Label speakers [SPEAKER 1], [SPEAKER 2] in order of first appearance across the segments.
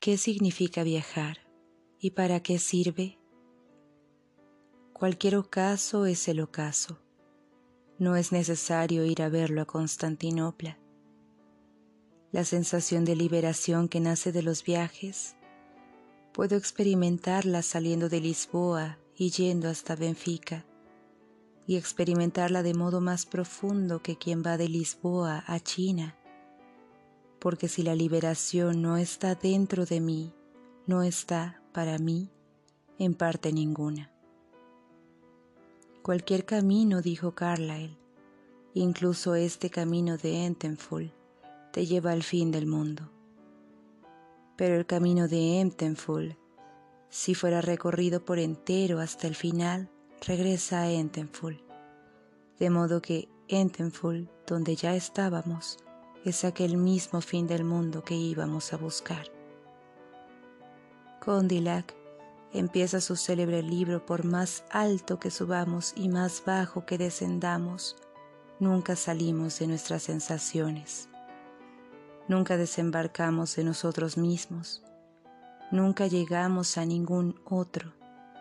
[SPEAKER 1] ¿Qué significa viajar y para qué sirve? Cualquier ocaso es el ocaso. No es necesario ir a verlo a Constantinopla. La sensación de liberación que nace de los viajes, puedo experimentarla saliendo de Lisboa y yendo hasta Benfica, y experimentarla de modo más profundo que quien va de Lisboa a China porque si la liberación no está dentro de mí, no está para mí en parte ninguna. Cualquier camino, dijo Carlyle, incluso este camino de Entenfull, te lleva al fin del mundo. Pero el camino de Entenfull, si fuera recorrido por entero hasta el final, regresa a Entenfull. De modo que Entenfull, donde ya estábamos, es aquel mismo fin del mundo que íbamos a buscar. Condillac empieza su célebre libro por más alto que subamos y más bajo que descendamos, nunca salimos de nuestras sensaciones, nunca desembarcamos de nosotros mismos, nunca llegamos a ningún otro,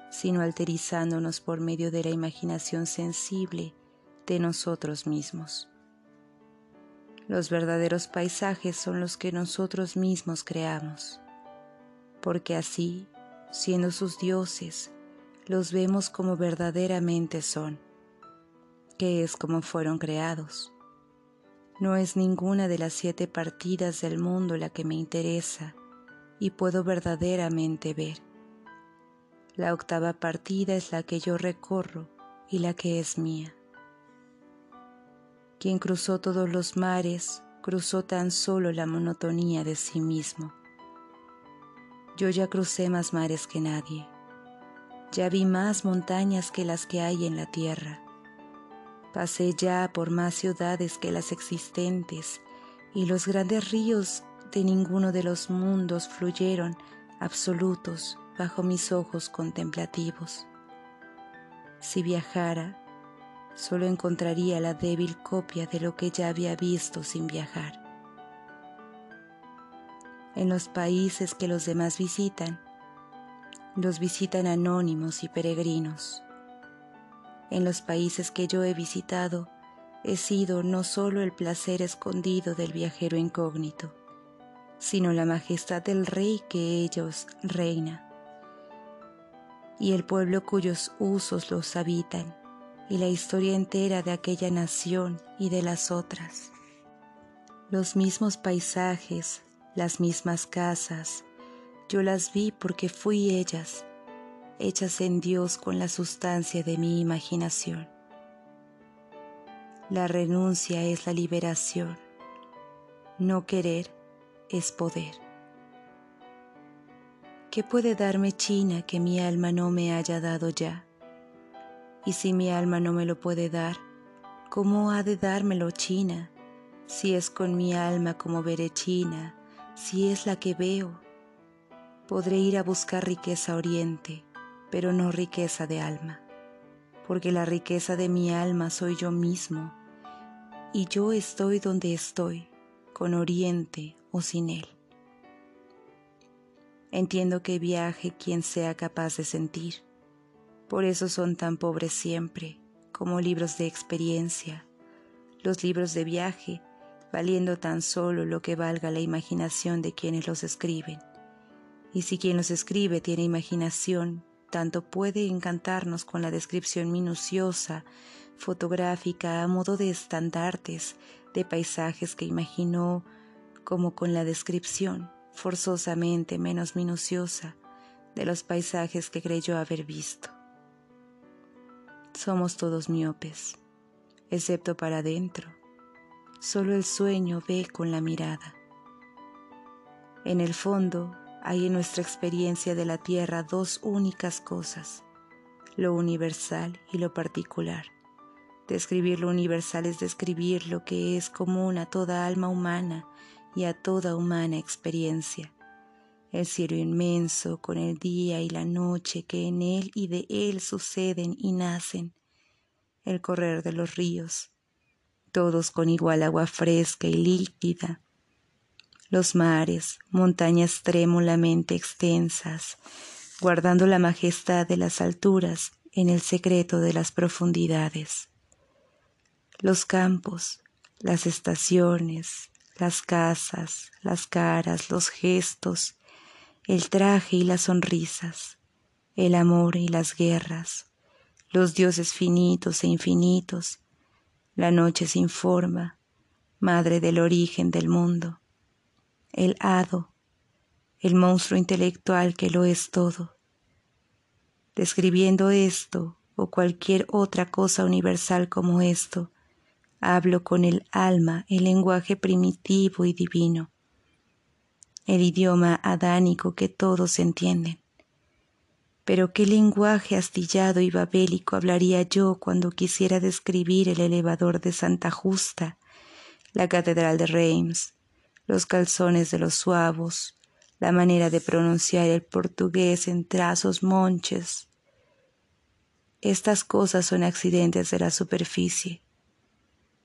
[SPEAKER 1] sino alterizándonos por medio de la imaginación sensible de nosotros mismos. Los verdaderos paisajes son los que nosotros mismos creamos, porque así, siendo sus dioses, los vemos como verdaderamente son, que es como fueron creados. No es ninguna de las siete partidas del mundo la que me interesa y puedo verdaderamente ver. La octava partida es la que yo recorro y la que es mía. Quien cruzó todos los mares, cruzó tan solo la monotonía de sí mismo. Yo ya crucé más mares que nadie. Ya vi más montañas que las que hay en la tierra. Pasé ya por más ciudades que las existentes y los grandes ríos de ninguno de los mundos fluyeron absolutos bajo mis ojos contemplativos. Si viajara, solo encontraría la débil copia de lo que ya había visto sin viajar. En los países que los demás visitan, los visitan anónimos y peregrinos. En los países que yo he visitado, he sido no solo el placer escondido del viajero incógnito, sino la majestad del rey que ellos reina, y el pueblo cuyos usos los habitan y la historia entera de aquella nación y de las otras. Los mismos paisajes, las mismas casas, yo las vi porque fui ellas, hechas en Dios con la sustancia de mi imaginación. La renuncia es la liberación. No querer es poder. ¿Qué puede darme China que mi alma no me haya dado ya? Y si mi alma no me lo puede dar, ¿cómo ha de dármelo China? Si es con mi alma como veré China, si es la que veo. Podré ir a buscar riqueza oriente, pero no riqueza de alma, porque la riqueza de mi alma soy yo mismo, y yo estoy donde estoy, con oriente o sin él. Entiendo que viaje quien sea capaz de sentir por eso son tan pobres siempre, como libros de experiencia, los libros de viaje, valiendo tan solo lo que valga la imaginación de quienes los escriben. Y si quien los escribe tiene imaginación, tanto puede encantarnos con la descripción minuciosa, fotográfica, a modo de estandartes de paisajes que imaginó, como con la descripción, forzosamente menos minuciosa, de los paisajes que creyó haber visto. Somos todos miopes, excepto para adentro. Solo el sueño ve con la mirada. En el fondo hay en nuestra experiencia de la tierra dos únicas cosas, lo universal y lo particular. Describir lo universal es describir lo que es común a toda alma humana y a toda humana experiencia el cielo inmenso con el día y la noche que en él y de él suceden y nacen, el correr de los ríos, todos con igual agua fresca y líquida, los mares, montañas trémulamente extensas, guardando la majestad de las alturas en el secreto de las profundidades. Los campos, las estaciones, las casas, las caras, los gestos, el traje y las sonrisas, el amor y las guerras, los dioses finitos e infinitos, la noche sin forma, madre del origen del mundo, el hado, el monstruo intelectual que lo es todo. Describiendo esto o cualquier otra cosa universal como esto, hablo con el alma el lenguaje primitivo y divino, el idioma adánico que todos entienden. Pero qué lenguaje astillado y babélico hablaría yo cuando quisiera describir el elevador de Santa Justa, la catedral de Reims, los calzones de los suavos, la manera de pronunciar el portugués en trazos monches. Estas cosas son accidentes de la superficie.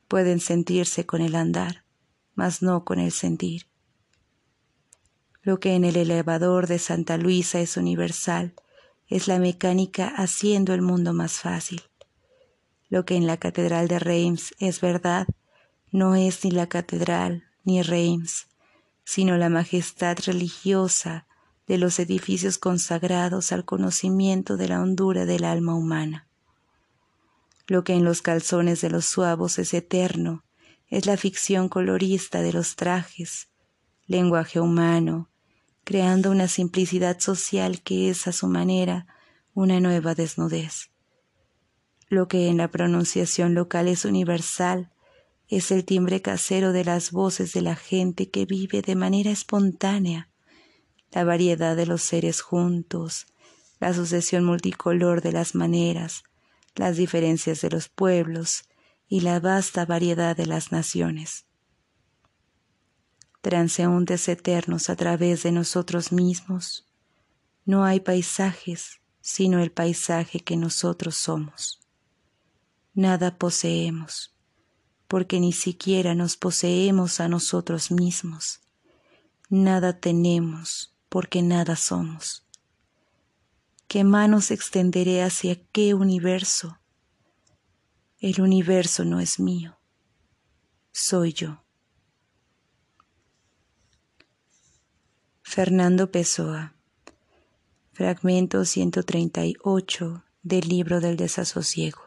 [SPEAKER 1] Pueden sentirse con el andar, mas no con el sentir. Lo que en el elevador de Santa Luisa es universal, es la mecánica haciendo el mundo más fácil. Lo que en la Catedral de Reims es verdad, no es ni la catedral ni Reims, sino la majestad religiosa de los edificios consagrados al conocimiento de la hondura del alma humana. Lo que en los calzones de los suavos es eterno es la ficción colorista de los trajes, lenguaje humano, creando una simplicidad social que es a su manera una nueva desnudez. Lo que en la pronunciación local es universal es el timbre casero de las voces de la gente que vive de manera espontánea, la variedad de los seres juntos, la sucesión multicolor de las maneras, las diferencias de los pueblos y la vasta variedad de las naciones transeúntes eternos a través de nosotros mismos. No hay paisajes sino el paisaje que nosotros somos. Nada poseemos, porque ni siquiera nos poseemos a nosotros mismos. Nada tenemos, porque nada somos. ¿Qué manos extenderé hacia qué universo? El universo no es mío, soy yo. Fernando Pessoa. Fragmento 138 del libro del desasosiego.